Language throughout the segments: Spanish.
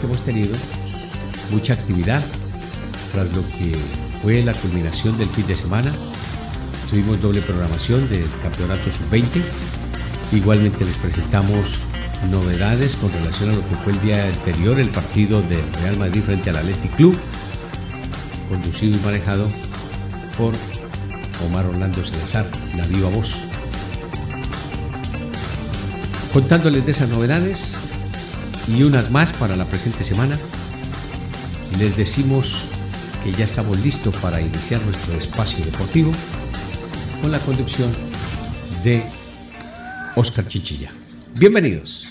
Que hemos tenido mucha actividad tras lo que fue la culminación del fin de semana. Tuvimos doble programación del Campeonato Sub-20. Igualmente les presentamos novedades con relación a lo que fue el día anterior, el partido de Real Madrid frente al Athletic Club, conducido y manejado por Omar Orlando Salazar, la viva voz. Contándoles de esas novedades, y unas más para la presente semana. Les decimos que ya estamos listos para iniciar nuestro espacio deportivo con la conducción de Oscar Chichilla. Bienvenidos.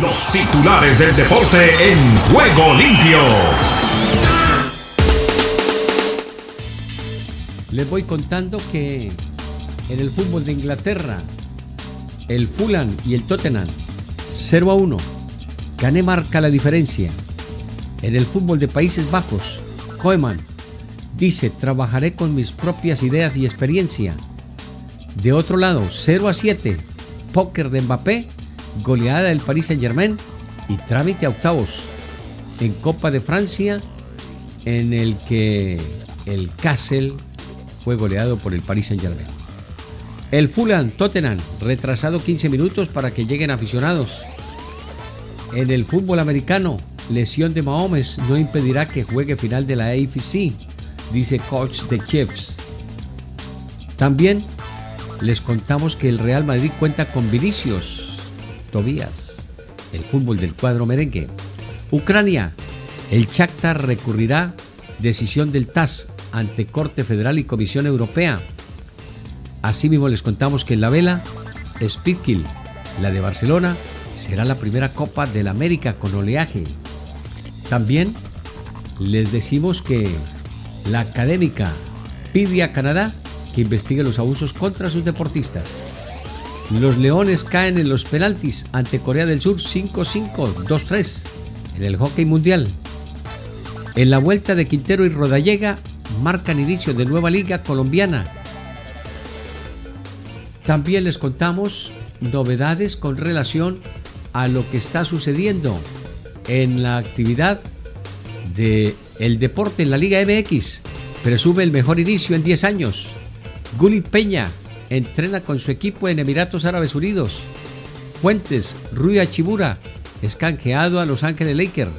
Los titulares del deporte en juego limpio. Les voy contando que en el fútbol de Inglaterra, el Fulham y el Tottenham, 0 a 1. Gané marca la diferencia. En el fútbol de Países Bajos, Koeman dice, trabajaré con mis propias ideas y experiencia. De otro lado, 0 a 7. Póker de Mbappé, goleada del Paris Saint Germain y trámite a octavos. En Copa de Francia, en el que el Kassel fue goleado por el Paris Saint-Germain. El Fulham Tottenham, retrasado 15 minutos para que lleguen aficionados. En el fútbol americano, lesión de Mahomes no impedirá que juegue final de la AFC, dice coach de Chiefs. También les contamos que el Real Madrid cuenta con Vinicius, Tobías, el fútbol del cuadro merengue. Ucrania, el Shakhtar recurrirá decisión del TAS ante Corte Federal y Comisión Europea. Asimismo les contamos que en la vela, Speedkill, la de Barcelona, será la primera Copa del América con oleaje. También les decimos que la académica pide a Canadá que investigue los abusos contra sus deportistas. Los Leones caen en los penaltis ante Corea del Sur 5-5, 2-3 en el hockey mundial. En la vuelta de Quintero y Rodallega marcan inicio de nueva liga colombiana. También les contamos novedades con relación a lo que está sucediendo en la actividad de el deporte en la Liga MX. Presume el mejor inicio en 10 años. Gulit Peña entrena con su equipo en Emiratos Árabes Unidos. Fuentes, Rui Achibura es canjeado a Los Ángeles Lakers.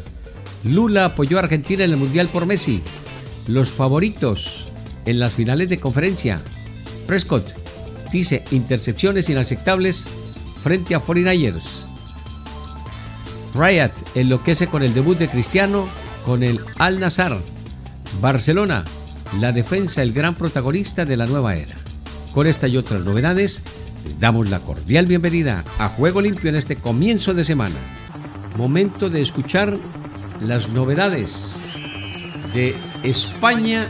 Lula apoyó a Argentina en el Mundial por Messi los favoritos en las finales de conferencia. Prescott dice intercepciones inaceptables frente a 49ers. Riot enloquece con el debut de Cristiano con el Al Nazar. Barcelona, la defensa, el gran protagonista de la nueva era. Con esta y otras novedades, les damos la cordial bienvenida a Juego Limpio en este comienzo de semana. Momento de escuchar las novedades de España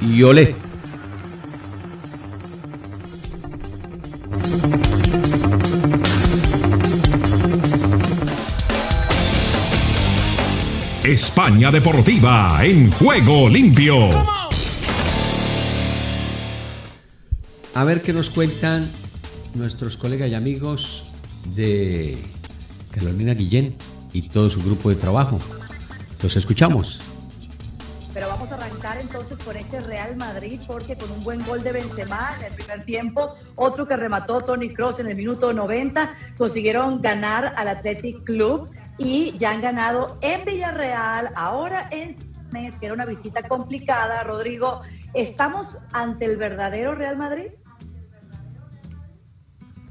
y Olé. España Deportiva en juego limpio. A ver qué nos cuentan nuestros colegas y amigos de Carolina Guillén y todo su grupo de trabajo. Los escuchamos. Arrancar entonces por este Real Madrid porque con un buen gol de Benzema en el primer tiempo, otro que remató Tony Cross en el minuto 90, consiguieron ganar al Athletic Club y ya han ganado en Villarreal, ahora en Mes, que era una visita complicada. Rodrigo, ¿estamos ante el verdadero Real Madrid?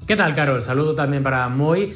¿Qué tal, Carol? Saludo también para Moy.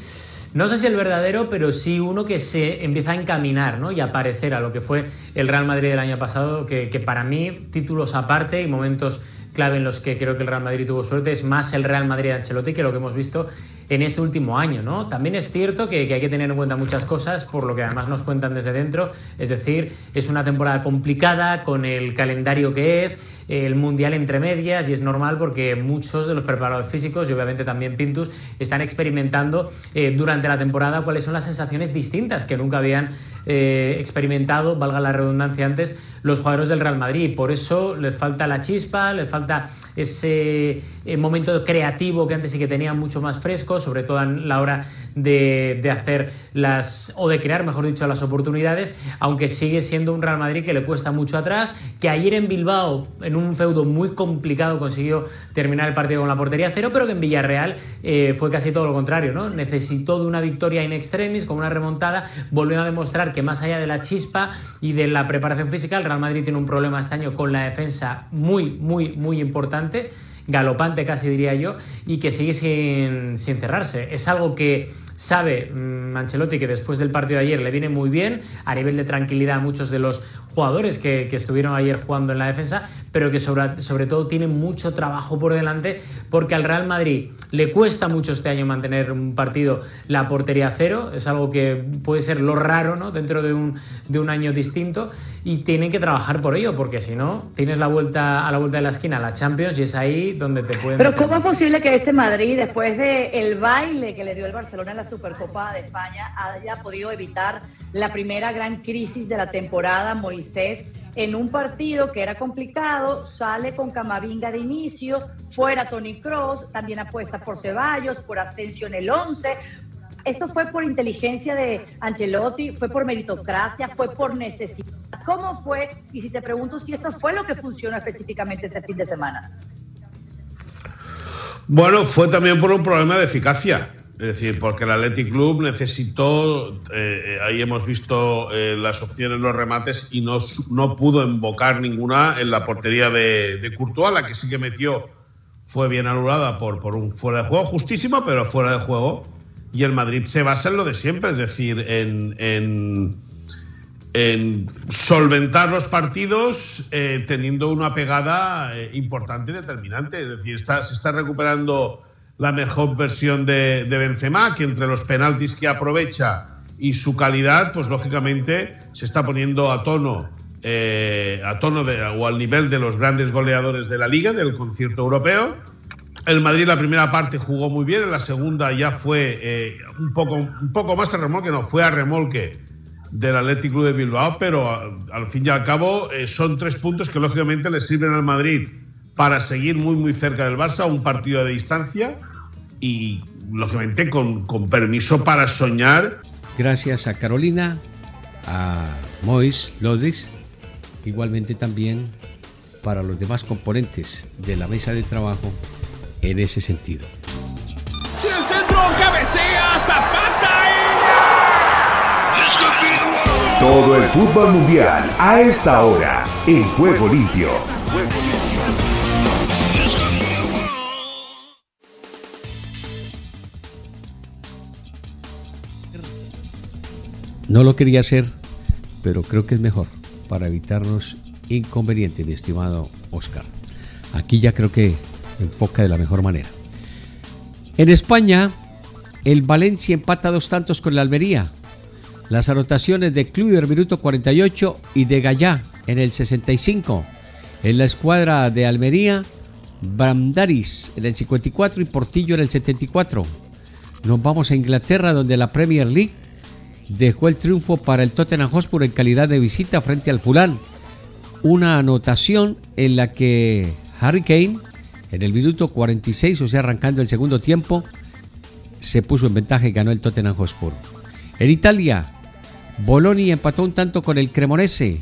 No sé si el verdadero, pero sí uno que se empieza a encaminar ¿no? y a parecer a lo que fue el Real Madrid del año pasado, que, para mí, títulos aparte y momentos clave en los que creo que el Real Madrid tuvo suerte es más el Real Madrid de Ancelotti que lo que hemos visto en este último año, ¿no? También es cierto que, hay que tener en cuenta muchas cosas, por lo que además nos cuentan desde dentro, es decir, es una temporada complicada con el calendario que es, el Mundial entre medias, y es normal porque muchos de los preparadores físicos, y obviamente también Pintus, están experimentando eh, durante la temporada cuáles son las sensaciones distintas que nunca habían eh, experimentado, valga la redundancia antes, los jugadores del Real Madrid. Por eso les falta la chispa, les falta ese eh, momento creativo que antes sí que tenían mucho más fresco, sobre todo a la hora de, de, hacer las, o de crear, mejor dicho, las oportunidades, aunque sigue siendo un Real Madrid que le cuesta mucho atrás, que ayer en Bilbao, en un feudo muy complicado, consiguió terminar el partido con la portería cero, pero que en Villarreal eh, fue casi todo lo contrario, ¿no? Necesitó de una victoria in extremis, con una remontada, volvió a demostrar que más allá de la chispa y de la preparación física, el Real Madrid tiene un problema este año con la defensa muy, muy, muy importante galopante casi diría yo, y que sigue sin, sin cerrarse. Es algo que sabe mm, Ancelotti que después del partido de ayer le viene muy bien a nivel de tranquilidad a muchos de los jugadores que, estuvieron ayer jugando en la defensa, pero que sobre, sobre, todo tiene mucho trabajo por delante porque al Real Madrid le cuesta mucho este año mantener un partido la portería cero, es algo que puede ser lo raro ¿no? dentro de un, de un año distinto y tienen que trabajar por ello porque si no tienes la vuelta a la vuelta de la esquina la Champions y es ahí donde te pueden... Pero ¿cómo es posible que este Madrid después del el baile que le dio el Barcelona en la Supercopa de España haya podido evitar la primera gran crisis de la temporada. Moisés, en un partido que era complicado, sale con Camavinga de inicio, fuera Tony Cross, también apuesta por Ceballos, por Asensio en el 11. Esto fue por inteligencia de Ancelotti, fue por meritocracia, fue por necesidad. ¿Cómo fue? Y si te pregunto si esto fue lo que funcionó específicamente este fin de semana. Bueno, fue también por un problema de eficacia. Es decir, porque el Athletic Club necesitó, eh, eh, ahí hemos visto eh, las opciones, los remates, y no, no pudo invocar ninguna en la portería de, de Courtois, la que sí que metió fue bien anulada por, por un fuera de juego, justísimo, pero fuera de juego. Y el Madrid se basa en lo de siempre, es decir, en, en, en solventar los partidos teniendo una pegada importante y determinante. Es decir, está, se está recuperando la mejor versión de, Benzema, que entre los penaltis que aprovecha y su calidad, pues lógicamente se está poniendo a tono, eh, a tono de, o al nivel de los grandes goleadores de la liga, del concierto europeo. El Madrid la primera parte jugó muy bien, en la segunda ya fue eh, un, poco, un poco más a remolque, no, fue a remolque del Athletic Club de Bilbao, pero al fin y al cabo eh, son tres puntos que lógicamente le sirven al Madrid para seguir muy muy cerca del Barça, un partido de distancia y lógicamente con, con permiso para soñar. Gracias a Carolina, a Mois Lodris, igualmente también para los demás componentes de la mesa de trabajo en ese sentido. El centro cabecea Zapata Todo el fútbol mundial a esta hora en Juego Limpio. No lo quería hacer, pero creo que es mejor para evitarnos inconvenientes, mi estimado Oscar. Aquí ya creo que enfoca de la mejor manera. En España, el Valencia empata dos tantos con la Almería. Las anotaciones de Kluivert minuto 48 y de Gallá en el 65. En la escuadra de Almería, Brandaris en el 54 y Portillo en el 74. Nos vamos a Inglaterra donde la Premier League dejó el triunfo para el Tottenham Hotspur en calidad de visita frente al Fulán. Una anotación en la que Harry Kane, en el minuto 46, o sea, arrancando el segundo tiempo, se puso en ventaja y ganó el Tottenham Hotspur. En Italia, Bolonia empató un tanto con el Cremonese.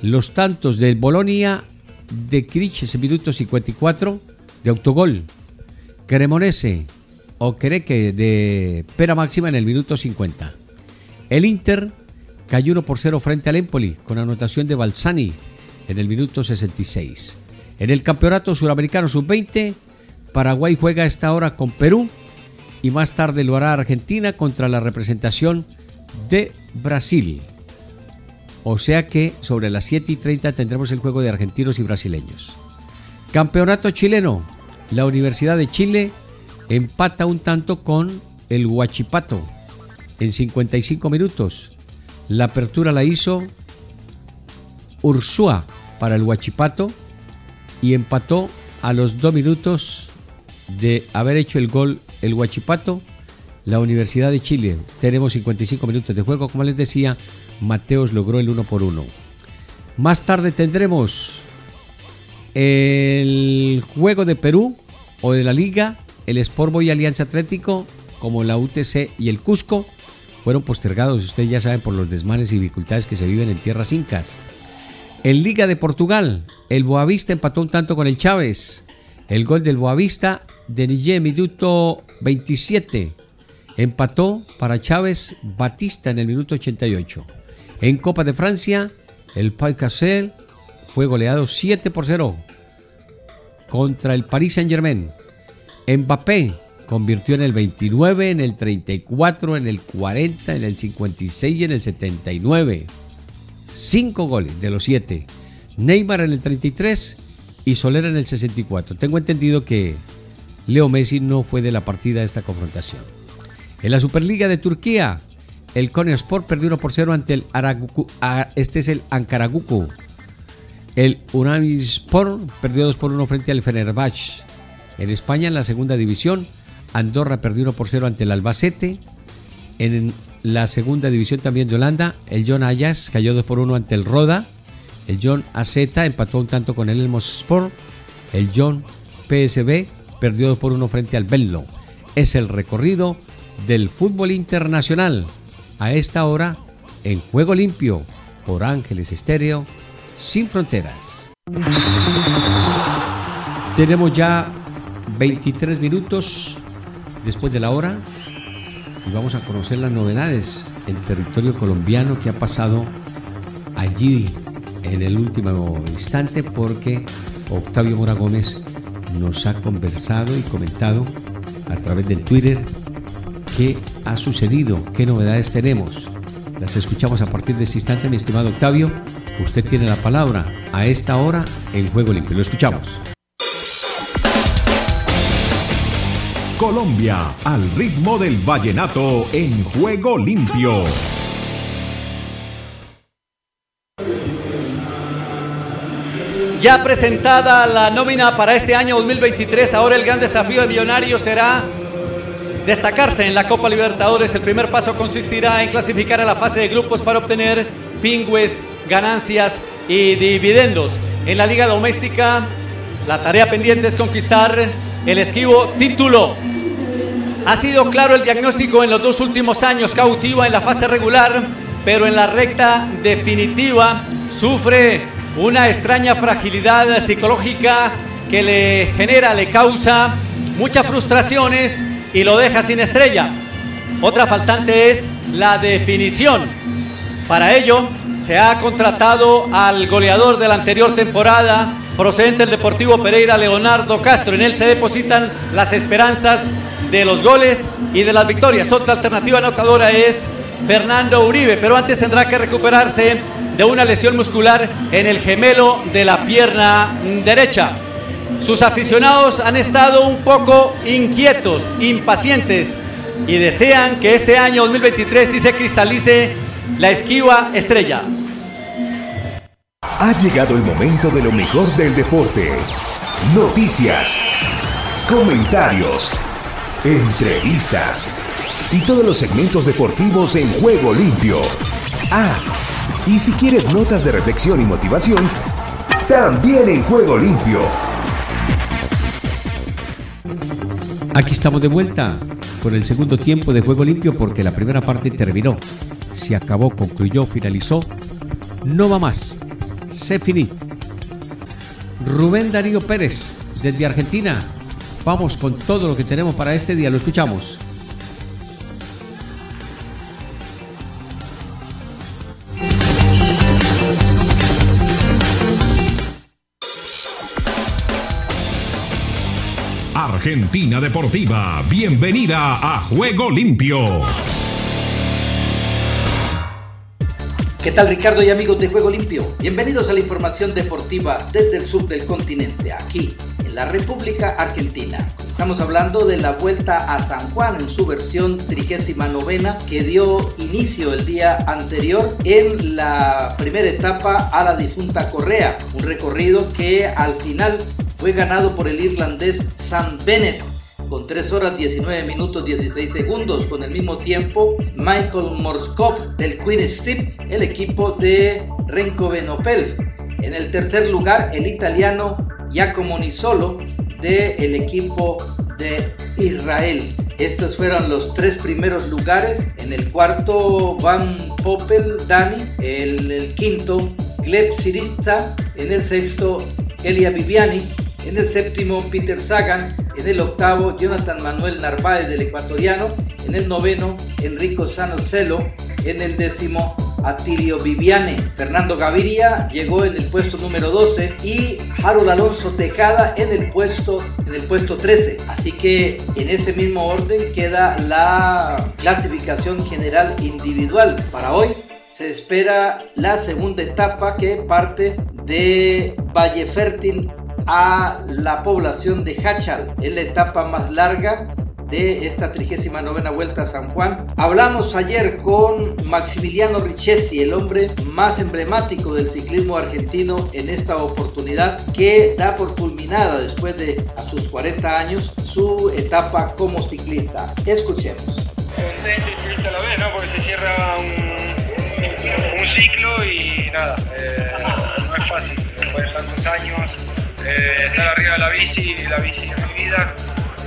Los tantos del Bolonia de Criches en minuto 54 de autogol. Cremonese o Creque de Pera Máxima en el minuto 50. El Inter cayó 1 por 0 frente al Empoli con anotación de Balsani en el minuto 66. En el Campeonato Suramericano Sub-20, Paraguay juega a esta hora con Perú y más tarde lo hará Argentina contra la representación de Brasil. O sea que sobre las 7 y 30 tendremos el juego de argentinos y brasileños. Campeonato chileno. La Universidad de Chile empata un tanto con el Huachipato en 55 minutos. La apertura la hizo Ursúa para el Huachipato y empató a los dos minutos de haber hecho el gol el Huachipato, la Universidad de Chile. Tenemos 55 minutos de juego, como les decía, Mateos logró el 1 por 1. Más tarde tendremos el juego de Perú o de la Liga, el Sport Boy Alianza Atlético, como la UTC y el Cusco, fueron postergados, ustedes ya saben, por los desmanes y dificultades que se viven en tierras incas. En Liga de Portugal, el Boavista empató un tanto con el Chávez. El gol del Boavista de Nille, minuto 27. Empató para Chávez Batista en el minuto 88. En Copa de Francia, el Pau Cassel fue goleado 7 por 0 contra el Paris Saint-Germain. Mbappé convirtió en el 29, en el 34, en el 40, en el 56 y en el 79. Cinco goles de los siete. Neymar en el 33 y Soler en el 64. Tengo entendido que Leo Messi no fue de la partida de esta confrontación. En la Superliga de Turquía, el Sport perdió 1 por 0 ante el Araguku, este es el Ankaraguku. El Sport perdió 2 por 1 frente al Fenerbahce. En España, en la segunda división, Andorra perdió 1 por 0 ante el Albacete. En la segunda división también de Holanda, el John Ayas cayó 2 por 1 ante el Roda. El John AZ empató un tanto con el Elmos Sport. El John PSB perdió 2 por 1 frente al Bello. Es el recorrido del fútbol internacional. A esta hora, en Juego Limpio, por Ángeles Estéreo, sin fronteras. Tenemos ya 23 minutos después de la hora y vamos a conocer las novedades en territorio colombiano que ha pasado allí en el último instante porque Octavio Mora Gómez nos ha conversado y comentado a través del Twitter qué ha sucedido, qué novedades tenemos. Las escuchamos a partir de este instante, mi estimado Octavio. Usted tiene la palabra a esta hora en Juego Limpio. Lo escuchamos. Colombia, al ritmo del vallenato en Juego Limpio. Ya presentada la nómina para este año 2023, ahora el gran desafío de Millonarios será destacarse en la Copa Libertadores. El primer paso consistirá en clasificar a la fase de grupos para obtener pingües, ganancias y dividendos. En la liga doméstica, la tarea pendiente es conquistar el esquivo título. Ha sido claro el diagnóstico en los dos últimos años, cautiva en la fase regular, pero en la recta definitiva sufre una extraña fragilidad psicológica que le genera, le causa muchas frustraciones y lo deja sin estrella. Otra faltante es la definición. Para ello se ha contratado al goleador de la anterior temporada, procedente del Deportivo Pereira, Leonardo Castro. En él se depositan las esperanzas de los goles y de las victorias. Otra alternativa anotadora es Fernando Uribe, pero antes tendrá que recuperarse de una lesión muscular en el gemelo de la pierna derecha. Sus aficionados han estado un poco inquietos, impacientes y desean que este año 2023 sí se cristalice la esquiva estrella. Ha llegado el momento de lo mejor del deporte. Noticias, comentarios, entrevistas y todos los segmentos deportivos en juego limpio. Ah, y si quieres notas de reflexión y motivación, también en juego limpio. Aquí estamos de vuelta con el segundo tiempo de juego limpio porque la primera parte terminó. Se acabó, concluyó, finalizó. No va más. Se finit. Rubén Darío Pérez, desde Argentina. Vamos con todo lo que tenemos para este día. Lo escuchamos. Argentina Deportiva, bienvenida a Juego Limpio. ¿Qué tal Ricardo y amigos de Juego Limpio? Bienvenidos a la información deportiva desde el sur del continente, aquí en la República Argentina. Estamos hablando de la vuelta a San Juan en su versión 39 que dio inicio el día anterior en la primera etapa a la difunta Correa, un recorrido que al final fue ganado por el irlandés Sam Bennett con 3 horas 19 minutos 16 segundos. Con el mismo tiempo, Michael Morskov del Queen Steve, el equipo de Renko Benopel. En el tercer lugar, el italiano Giacomo Nisolo del equipo de Israel. Estos fueron los tres primeros lugares. En el cuarto, Van Poppel, Dani. En el quinto, Gleb Siriza. En el sexto, Elia Viviani. En el séptimo, Peter Sagan. En el octavo, Jonathan Manuel Narváez del ecuatoriano. En el noveno, Enrico Sanocelo. En el décimo, Atilio Viviane. Fernando Gaviria llegó en el puesto número 12 y Harold Alonso Tejada en el puesto en el puesto 13. Así que en ese mismo orden queda la clasificación general individual para hoy. Se espera la segunda etapa que parte de Valle Fértil a la población de Hachal. Es la etapa más larga de esta 39 Vuelta a San Juan. Hablamos ayer con Maximiliano Richesi, el hombre más emblemático del ciclismo argentino en esta oportunidad, que da por culminada después de a sus 40 años su etapa como ciclista. Escuchemos. Contento y triste a la vez, ¿no? Porque se cierra un, ciclo y nada, eh, no es fácil. Después de tantos años, eh, estar arriba de la bici, la bici es mi vida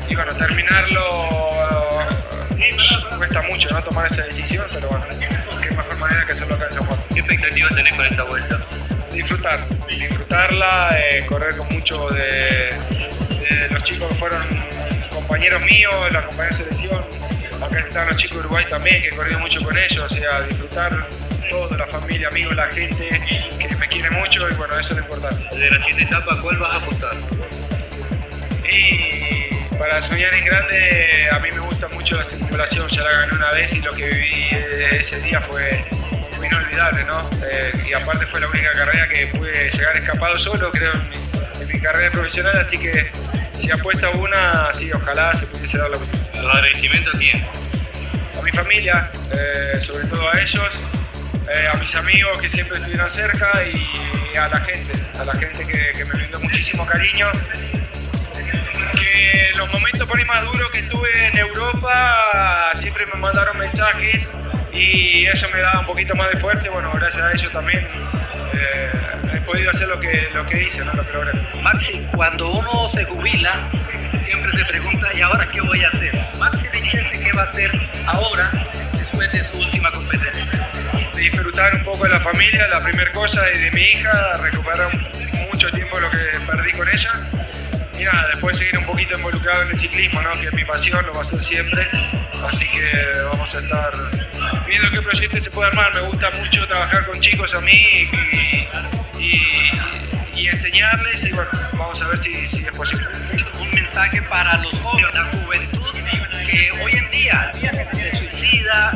y bueno, terminarlo uh, cuesta mucho ¿no? tomar esa decisión, pero bueno, qué mejor manera que hacerlo acá en San Juan. ¿Qué expectativas tenés con esta vuelta? Disfrutar, disfrutarla, eh, correr con muchos de, de, los chicos que fueron compañeros míos, la compañera de selección. Acá están los chicos de Uruguay también, que he corrido mucho con ellos, o sea, disfrutar todo, la familia, amigos, la gente que me quiere mucho y bueno, eso es lo importante. De la siguiente etapa, ¿cuál vas a apostar? Y para soñar en grande, a mí me gusta mucho la circulación, ya la gané una vez y lo que viví ese día fue, fue inolvidable, ¿no? Eh, y aparte fue la única carrera que pude llegar escapado solo, creo, en mi, en mi carrera profesional, así que si apuesta una, sí, ojalá se pudiese dar la oportunidad. ¿Los agradecimientos a quién? A mi familia, eh, sobre todo a ellos, eh, a mis amigos que siempre estuvieron cerca y a la gente, a la gente que, me brindó muchísimo cariño que los momentos por ahí más duros que tuve en Europa siempre me mandaron mensajes y eso me daba un poquito más de fuerza y bueno, gracias a ellos también eh, he podido hacer lo que, lo que hice, ¿no? lo que logré. Maxi, cuando uno se jubila, siempre se pregunta, ¿y ahora qué voy a hacer? Maxi Richese, ¿qué va a hacer ahora después de su última competencia? Disfrutar un poco de la familia, la primera cosa, y de mi hija, recuperar mucho tiempo lo que perdí con ella y nada, después seguir un poquito involucrado en el ciclismo, ¿no? que es mi pasión, lo va a ser siempre. Así que vamos a estar viendo qué proyecto se puede armar. Me gusta mucho trabajar con chicos a mí y, enseñarles y bueno, vamos a ver si, si, es posible. Un mensaje para los jóvenes, la juventud que hoy en día se suicida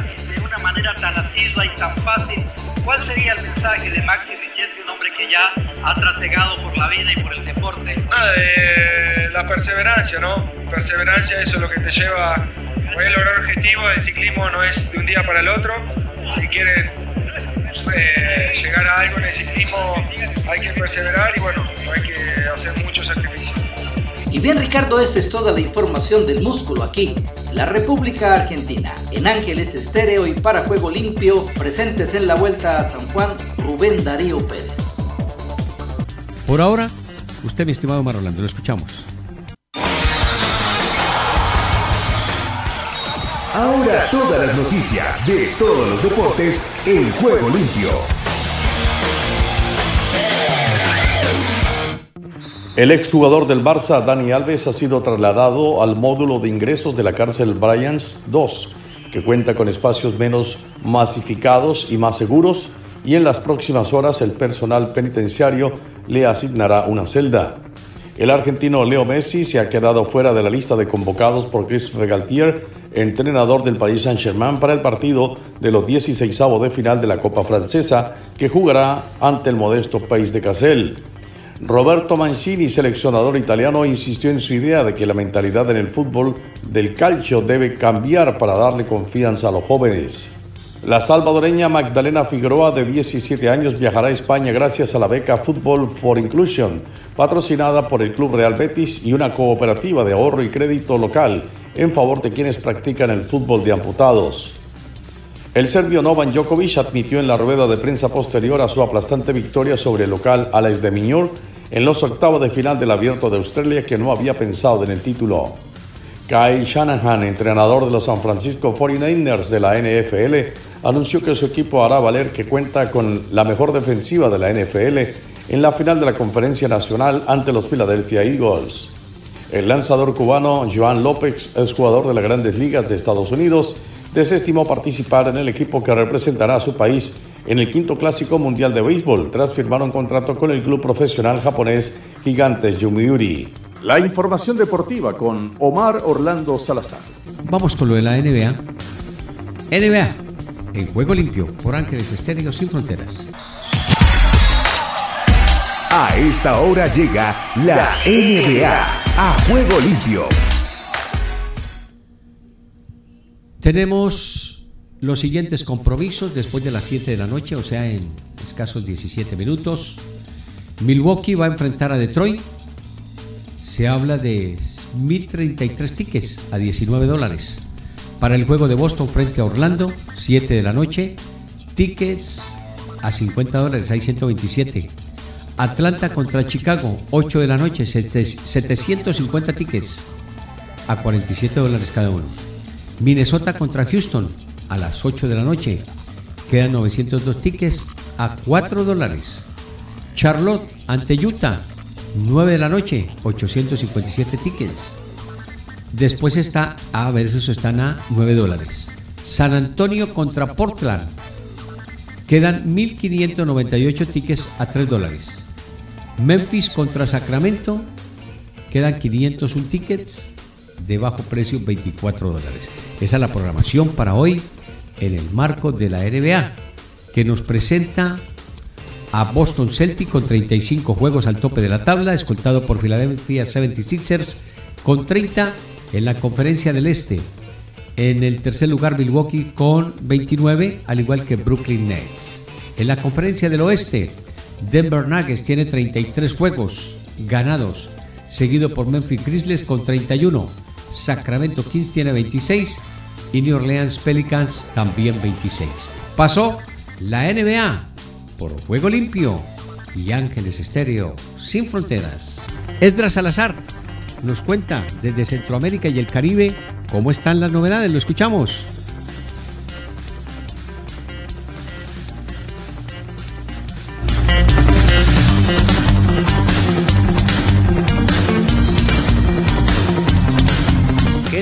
una manera tan asidua y tan fácil. ¿Cuál sería el mensaje de Maxi Richesi, un hombre que ya ha trasegado por la vida y por el deporte? Nada, de la perseverancia, ¿no? Perseverancia, eso es lo que te lleva poder lograr objetivos. El ciclismo no es de un día para el otro. Si quieren eh, llegar a algo en el ciclismo, hay que perseverar y bueno, hay que hacer mucho sacrificio. Y bien Ricardo, esta es toda la información del músculo aquí, la República Argentina, en Ángeles Estéreo y para Juego Limpio, presentes en la Vuelta a San Juan, Rubén Darío Pérez. Por ahora, usted mi estimado Marolando, lo escuchamos. Ahora todas las noticias de todos los deportes en Juego Limpio. El exjugador del Barça, Dani Alves, ha sido trasladado al módulo de ingresos de la cárcel Bryans 2, que cuenta con espacios menos masificados y más seguros, y en las próximas horas el personal penitenciario le asignará una celda. El argentino Leo Messi se ha quedado fuera de la lista de convocados por Christophe Galtier, entrenador del Paris Saint-Germain, para el partido de los 16 de final de la Copa Francesa, que jugará ante el modesto país de Cassel. Roberto Mancini, seleccionador italiano, insistió en su idea de que la mentalidad en el fútbol del calcio debe cambiar para darle confianza a los jóvenes. La salvadoreña Magdalena Figueroa, de 17 años, viajará a España gracias a la beca Football for Inclusion, patrocinada por el Club Real Betis y una cooperativa de ahorro y crédito local en favor de quienes practican el fútbol de amputados. El serbio Novan Djokovic admitió en la rueda de prensa posterior a su aplastante victoria sobre el local Alex de Miñor en los octavos de final del Abierto de Australia que no había pensado en el título. Kyle Shanahan, entrenador de los San Francisco 49ers de la NFL, anunció que su equipo hará valer que cuenta con la mejor defensiva de la NFL en la final de la Conferencia Nacional ante los Philadelphia Eagles. El lanzador cubano Joan López, ex jugador de las grandes ligas de Estados Unidos, desestimó participar en el equipo que representará a su país en el quinto clásico mundial de béisbol tras firmar un contrato con el club profesional japonés Gigantes Yomiuri. La información deportiva con Omar Orlando Salazar. Vamos con lo de la NBA. NBA en Juego Limpio por Ángeles Estéreo Sin Fronteras. A esta hora llega la NBA a Juego Limpio. Tenemos los siguientes compromisos después de las 7 de la noche, o sea, en escasos 17 minutos. Milwaukee va a enfrentar a Detroit. Se habla de 1.033 tickets a 19 dólares. Para el juego de Boston frente a Orlando, 7 de la noche, tickets a 50 dólares, hay 127. Atlanta contra Chicago, 8 de la noche, 750 tickets a 47 dólares cada uno. Minnesota contra Houston, a las 8 de la noche, quedan 902 tickets a 4 dólares. Charlotte ante Utah, 9 de la noche, 857 tickets. Después está A versus están a 9 dólares. San Antonio contra Portland. Quedan 1.598 tickets a 3 dólares. Memphis contra Sacramento. Quedan 501 tickets de bajo precio, 24 dólares. Esa es la programación para hoy en el marco de la NBA, que nos presenta a Boston Celtic con 35 juegos al tope de la tabla, escoltado por Philadelphia 76ers con 30 en la conferencia del Este. En el tercer lugar Milwaukee con 29, al igual que Brooklyn Nets. En la conferencia del Oeste, Denver Nuggets tiene 33 juegos ganados, seguido por Memphis Grizzlies con 31. Sacramento Kings tiene 26 y New Orleans Pelicans también 26. Pasó la NBA por Juego Limpio y Ángeles Estéreo sin fronteras. Esdras Salazar nos cuenta desde Centroamérica y el Caribe cómo están las novedades. Lo escuchamos.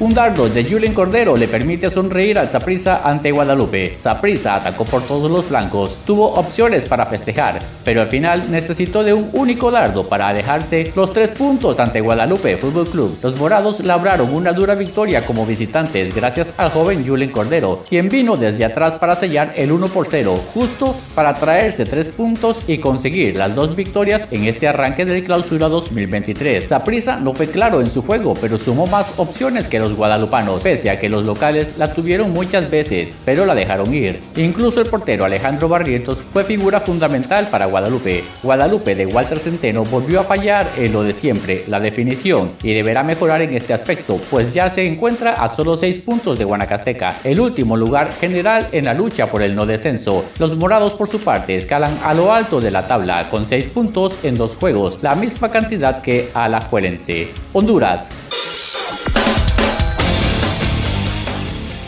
Un dardo de Julien Cordero le permite sonreír al Saprissa ante Guadalupe. Saprissa atacó por todos los flancos, tuvo opciones para festejar, pero al final necesitó de un único dardo para dejarse los tres puntos ante Guadalupe Fútbol Club. Los morados labraron una dura victoria como visitantes gracias al joven Julien Cordero, quien vino desde atrás para sellar el 1 por 0, justo para traerse tres puntos y conseguir las dos victorias en este arranque del clausura 2023. Saprissa no fue claro en su juego, pero sumó más opciones que los guadalupanos, pese a que los locales la tuvieron muchas veces, pero la dejaron ir. Incluso el portero Alejandro Barrientos fue figura fundamental para Guadalupe. Guadalupe de Walter Centeno volvió a fallar en lo de siempre, la definición, y deberá mejorar en este aspecto, pues ya se encuentra a solo 6 puntos de Guanacasteca, el último lugar general en la lucha por el no descenso. Los morados por su parte escalan a lo alto de la tabla con 6 puntos en dos juegos, la misma cantidad que Alajuelense. Honduras,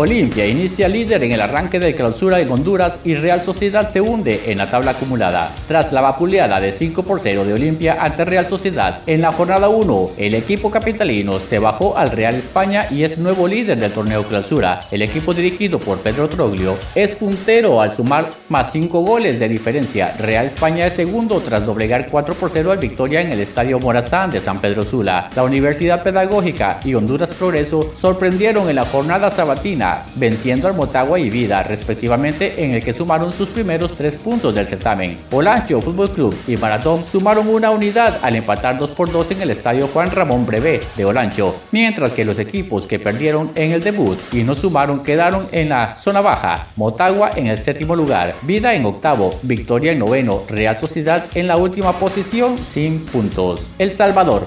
Olimpia inicia líder en el arranque de clausura en Honduras y Real Sociedad se hunde en la tabla acumulada. Tras la vapuleada de 5 por 0 de Olimpia ante Real Sociedad en la jornada 1, el equipo capitalino se bajó al Real España y es nuevo líder del torneo clausura. El equipo dirigido por Pedro Troglio es puntero al sumar más 5 goles de diferencia. Real España es segundo tras doblegar 4 por 0 al Victoria en el Estadio Morazán de San Pedro Sula. La Universidad Pedagógica y Honduras Progreso sorprendieron en la jornada sabatina, venciendo al Motagua y Vida, respectivamente, en el que sumaron sus primeros tres puntos del certamen. Olancho Fútbol Club y Maratón sumaron una unidad al empatar 2 por 2 en el Estadio Juan Ramón Brevé de Olancho, mientras que los equipos que perdieron en el debut y no sumaron quedaron en la zona baja. Motagua en el séptimo lugar, Vida en octavo, Victoria en noveno, Real Sociedad en la última posición sin puntos. El Salvador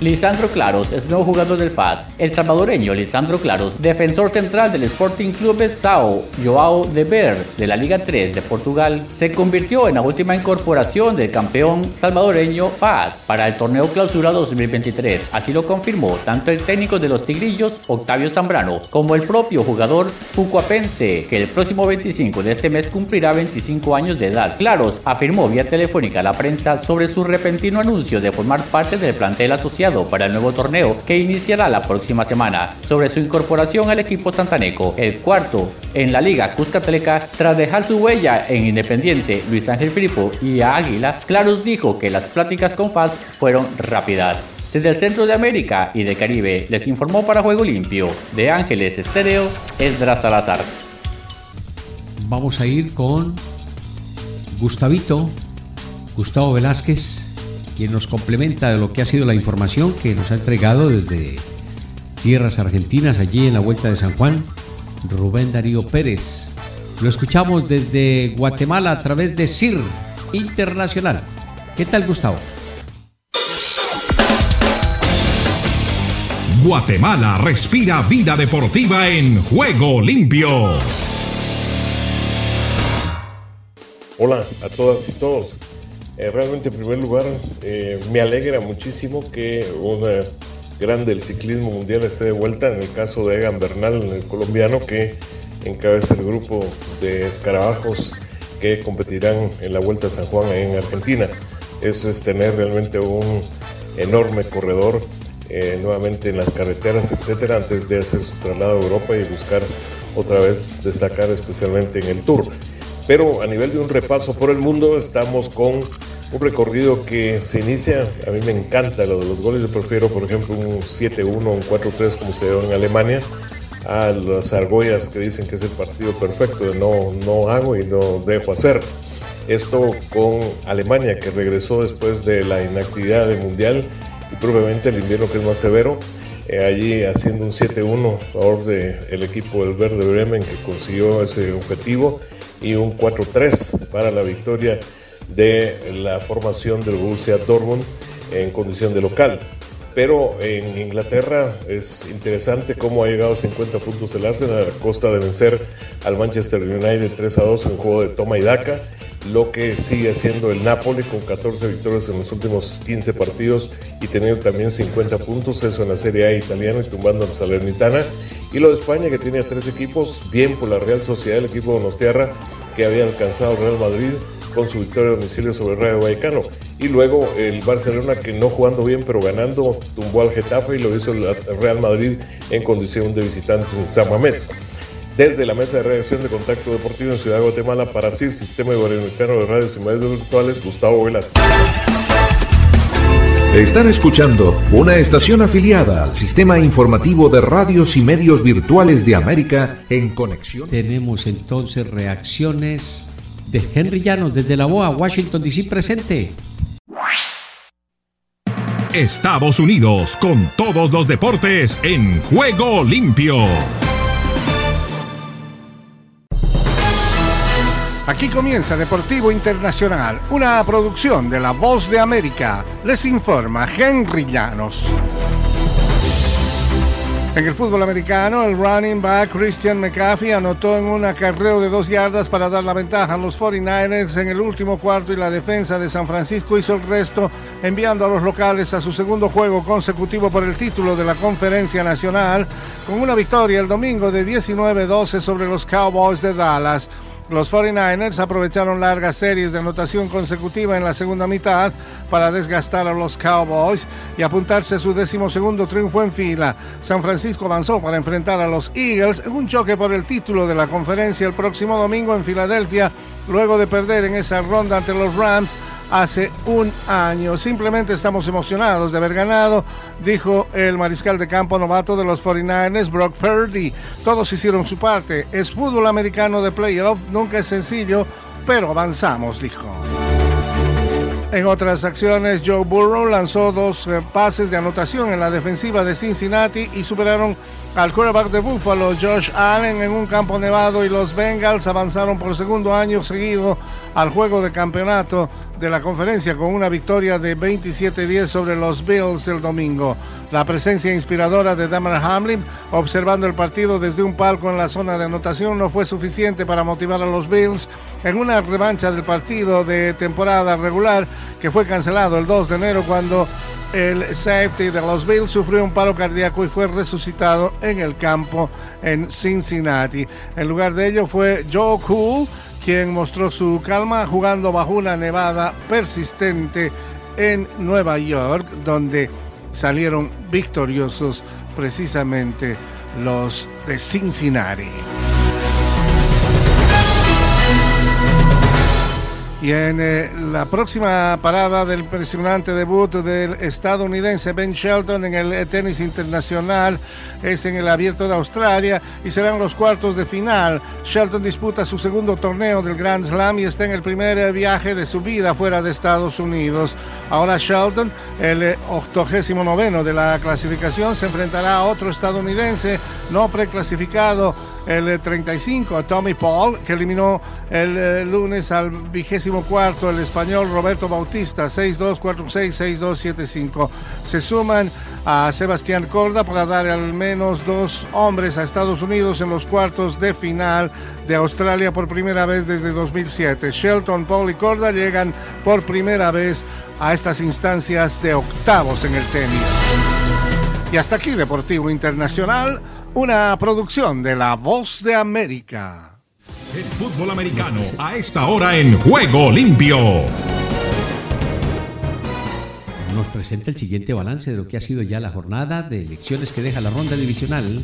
Lisandro Claros es nuevo jugador del FAS. El salvadoreño Lisandro Claros, defensor central del Sporting Club Sao Joao de Ver de la Liga 3 de Portugal, se convirtió en la última incorporación del campeón salvadoreño FAS para el torneo Clausura 2023. Así lo confirmó tanto el técnico de los Tigrillos, Octavio Zambrano, como el propio jugador Fucuapense, que el próximo 25 de este mes cumplirá 25 años de edad. Claros afirmó vía telefónica a la prensa sobre su repentino anuncio de formar parte del plantel asociado para el nuevo torneo que iniciará la próxima semana. Sobre su incorporación al equipo santaneco, el cuarto en la Liga Cuscatleca, tras dejar su huella en Independiente, Luis Ángel Filipo y Águila, Claros dijo que las pláticas con FAS fueron rápidas. Desde el centro de América y de Caribe les informó para Juego Limpio de Ángeles Estéreo, Esdras Salazar. Vamos a ir con Gustavito, Gustavo Velázquez, quien nos complementa de lo que ha sido la información que nos ha entregado desde tierras argentinas, allí en la Vuelta de San Juan, Rubén Darío Pérez. Lo escuchamos desde Guatemala a través de CIR Internacional. ¿Qué tal, Gustavo? Guatemala respira vida deportiva en juego limpio. Hola a todas y todos. Eh, realmente, en primer lugar, eh, me alegra muchísimo que una grande del ciclismo mundial esté de vuelta, en el caso de Egan Bernal, el colombiano, que encabeza el grupo de escarabajos que competirán en la Vuelta a San Juan en Argentina. Eso es tener realmente un enorme corredor eh, nuevamente en las carreteras, etcétera, antes de hacer su traslado a Europa y buscar otra vez destacar especialmente en el Tour. Pero a nivel de un repaso por el mundo, estamos con un recorrido que se inicia, a mí me encanta lo de los goles, yo prefiero por ejemplo un 7-1, un 4-3 como se dio en Alemania, a las argollas que dicen que es el partido perfecto, de no, no hago y no dejo hacer. Esto con Alemania que regresó después de la inactividad del Mundial y probablemente el invierno que es más severo, eh, allí haciendo un 7-1 a favor del equipo del Verde Bremen que consiguió ese objetivo y un 4-3 para la victoria de la formación del Borussia Dortmund en condición de local. Pero en Inglaterra es interesante cómo ha llegado a 50 puntos el Arsenal a costa de vencer al Manchester United 3 a 2 en juego de toma y daca, lo que sigue haciendo el Napoli con 14 victorias en los últimos 15 partidos y teniendo también 50 puntos, eso en la Serie A italiana y tumbando a la Salernitana. Y lo de España que tiene tres equipos, bien por la Real Sociedad, el equipo de Donostiarra que había alcanzado Real Madrid con su victoria de domicilio sobre el Rayo Vallecano. Y luego el Barcelona, que no jugando bien, pero ganando, tumbó al Getafe y lo hizo el Real Madrid en condición de visitantes en San Mamés. Desde la mesa de redacción de Contacto Deportivo en Ciudad de Guatemala para CIR, Sistema Iberoamericano de Radios y Medios Virtuales, Gustavo Velázquez. Están escuchando una estación afiliada al Sistema Informativo de Radios y Medios Virtuales de América en conexión. Tenemos entonces reacciones de Henry Llanos desde la BOA, Washington DC presente. Estados Unidos con todos los deportes en juego limpio. Aquí comienza Deportivo Internacional, una producción de La Voz de América. Les informa Henry Llanos. En el fútbol americano, el running back Christian McCaffrey anotó en un acarreo de dos yardas para dar la ventaja a los 49ers en el último cuarto y la defensa de San Francisco hizo el resto, enviando a los locales a su segundo juego consecutivo por el título de la Conferencia Nacional, con una victoria el domingo de 19-12 sobre los Cowboys de Dallas. Los 49ers aprovecharon largas series de anotación consecutiva en la segunda mitad para desgastar a los Cowboys y apuntarse a su decimosegundo triunfo en fila. San Francisco avanzó para enfrentar a los Eagles en un choque por el título de la conferencia el próximo domingo en Filadelfia, luego de perder en esa ronda ante los Rams hace un año. Simplemente estamos emocionados de haber ganado, dijo el mariscal de campo novato de los 49ers, Brock Purdy. Todos hicieron su parte. Es fútbol americano de playoff, nunca es sencillo, pero avanzamos, dijo. En otras acciones, Joe Burrow lanzó dos eh, pases de anotación en la defensiva de Cincinnati y superaron al quarterback de Buffalo, Josh Allen, en un campo nevado y los Bengals avanzaron por segundo año seguido al juego de campeonato de la conferencia con una victoria de 27-10 sobre los Bills el domingo. La presencia inspiradora de Damar Hamlin observando el partido desde un palco en la zona de anotación no fue suficiente para motivar a los Bills en una revancha del partido de temporada regular que fue cancelado el 2 de enero cuando el safety de los Bills sufrió un paro cardíaco y fue resucitado en el campo en Cincinnati. En lugar de ello fue Joe Cool quien mostró su calma jugando bajo una nevada persistente en Nueva York, donde salieron victoriosos precisamente los de Cincinnati. Y en eh, la próxima parada del impresionante debut del estadounidense Ben Shelton en el tenis internacional es en el Abierto de Australia y serán los cuartos de final. Shelton disputa su segundo torneo del Grand Slam y está en el primer viaje de su vida fuera de Estados Unidos. Ahora Shelton, el 89 de la clasificación, se enfrentará a otro estadounidense no preclasificado el 35 a Tommy Paul, que eliminó el eh, lunes al vigésimo cuarto el español Roberto Bautista, 6-2-4-6-6-2-7-5. Se suman a Sebastián Corda para dar al menos dos hombres a Estados Unidos en los cuartos de final de Australia por primera vez desde 2007. Shelton, Paul y Corda llegan por primera vez a estas instancias de octavos en el tenis. Y hasta aquí Deportivo Internacional una producción de La Voz de América. El fútbol americano a esta hora en Juego Limpio. Nos presenta el siguiente balance de lo que ha sido ya la jornada de elecciones que deja la ronda divisional.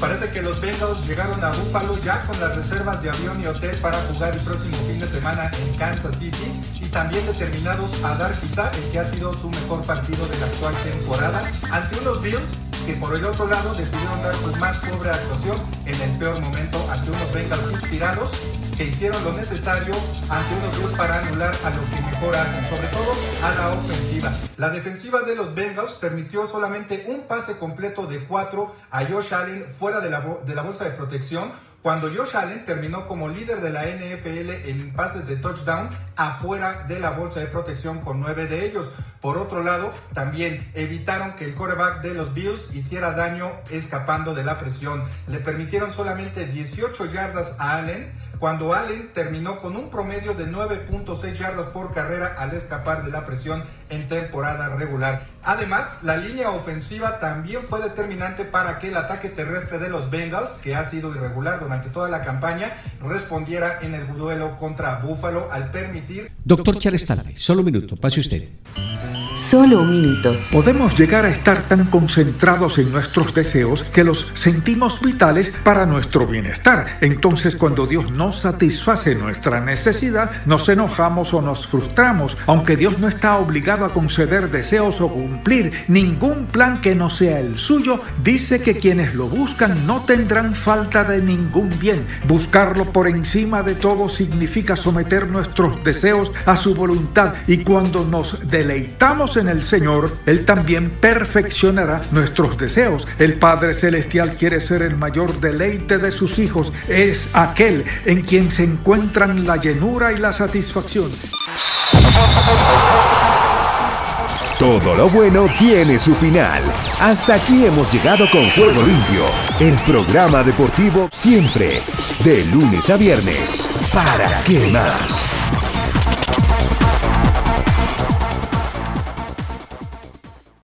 Parece que los Bengals llegaron a Buffalo ya con las reservas de avión y hotel para jugar el próximo fin de semana en Kansas City y también determinados a dar quizá el que ha sido su mejor partido de la actual temporada ante unos Bills que por el otro lado decidieron dar su más pobre actuación en el peor momento ante unos Bengals inspirados que hicieron lo necesario ante unos Bills para anular a lo que mejor hacen, sobre todo a la ofensiva. La defensiva de los Bengals permitió solamente un pase completo de cuatro a Josh Allen fuera de la bolsa de protección, cuando Josh Allen terminó como líder de la NFL en pases de touchdown afuera de la bolsa de protección con nueve de ellos. Por otro lado, también evitaron que el quarterback de los Bills hiciera daño escapando de la presión. Le permitieron solamente 18 yardas a Allen cuando Allen terminó con un promedio de 9.6 yardas por carrera al escapar de la presión en temporada regular. Además, la línea ofensiva también fue determinante para que el ataque terrestre de los Bengals, que ha sido irregular durante toda la campaña, respondiera en el duelo contra Buffalo al permitir... Doctor Charles solo un minuto, pase usted. Solo un minuto. Podemos llegar a estar tan concentrados en nuestros deseos que los sentimos vitales para nuestro bienestar. Entonces cuando Dios no satisface nuestra necesidad, nos enojamos o nos frustramos, aunque Dios no está obligado a conceder deseos o cumplir ningún plan que no sea el suyo, dice que quienes lo buscan no tendrán falta de ningún bien. Buscarlo por encima de todo significa someter nuestros deseos a su voluntad y cuando nos deleitamos en el Señor, Él también perfeccionará nuestros deseos. El Padre Celestial quiere ser el mayor deleite de sus hijos. Es aquel en quien se encuentran la llenura y la satisfacción. Todo lo bueno tiene su final. Hasta aquí hemos llegado con Juego Limpio, el programa deportivo siempre, de lunes a viernes. ¿Para qué más?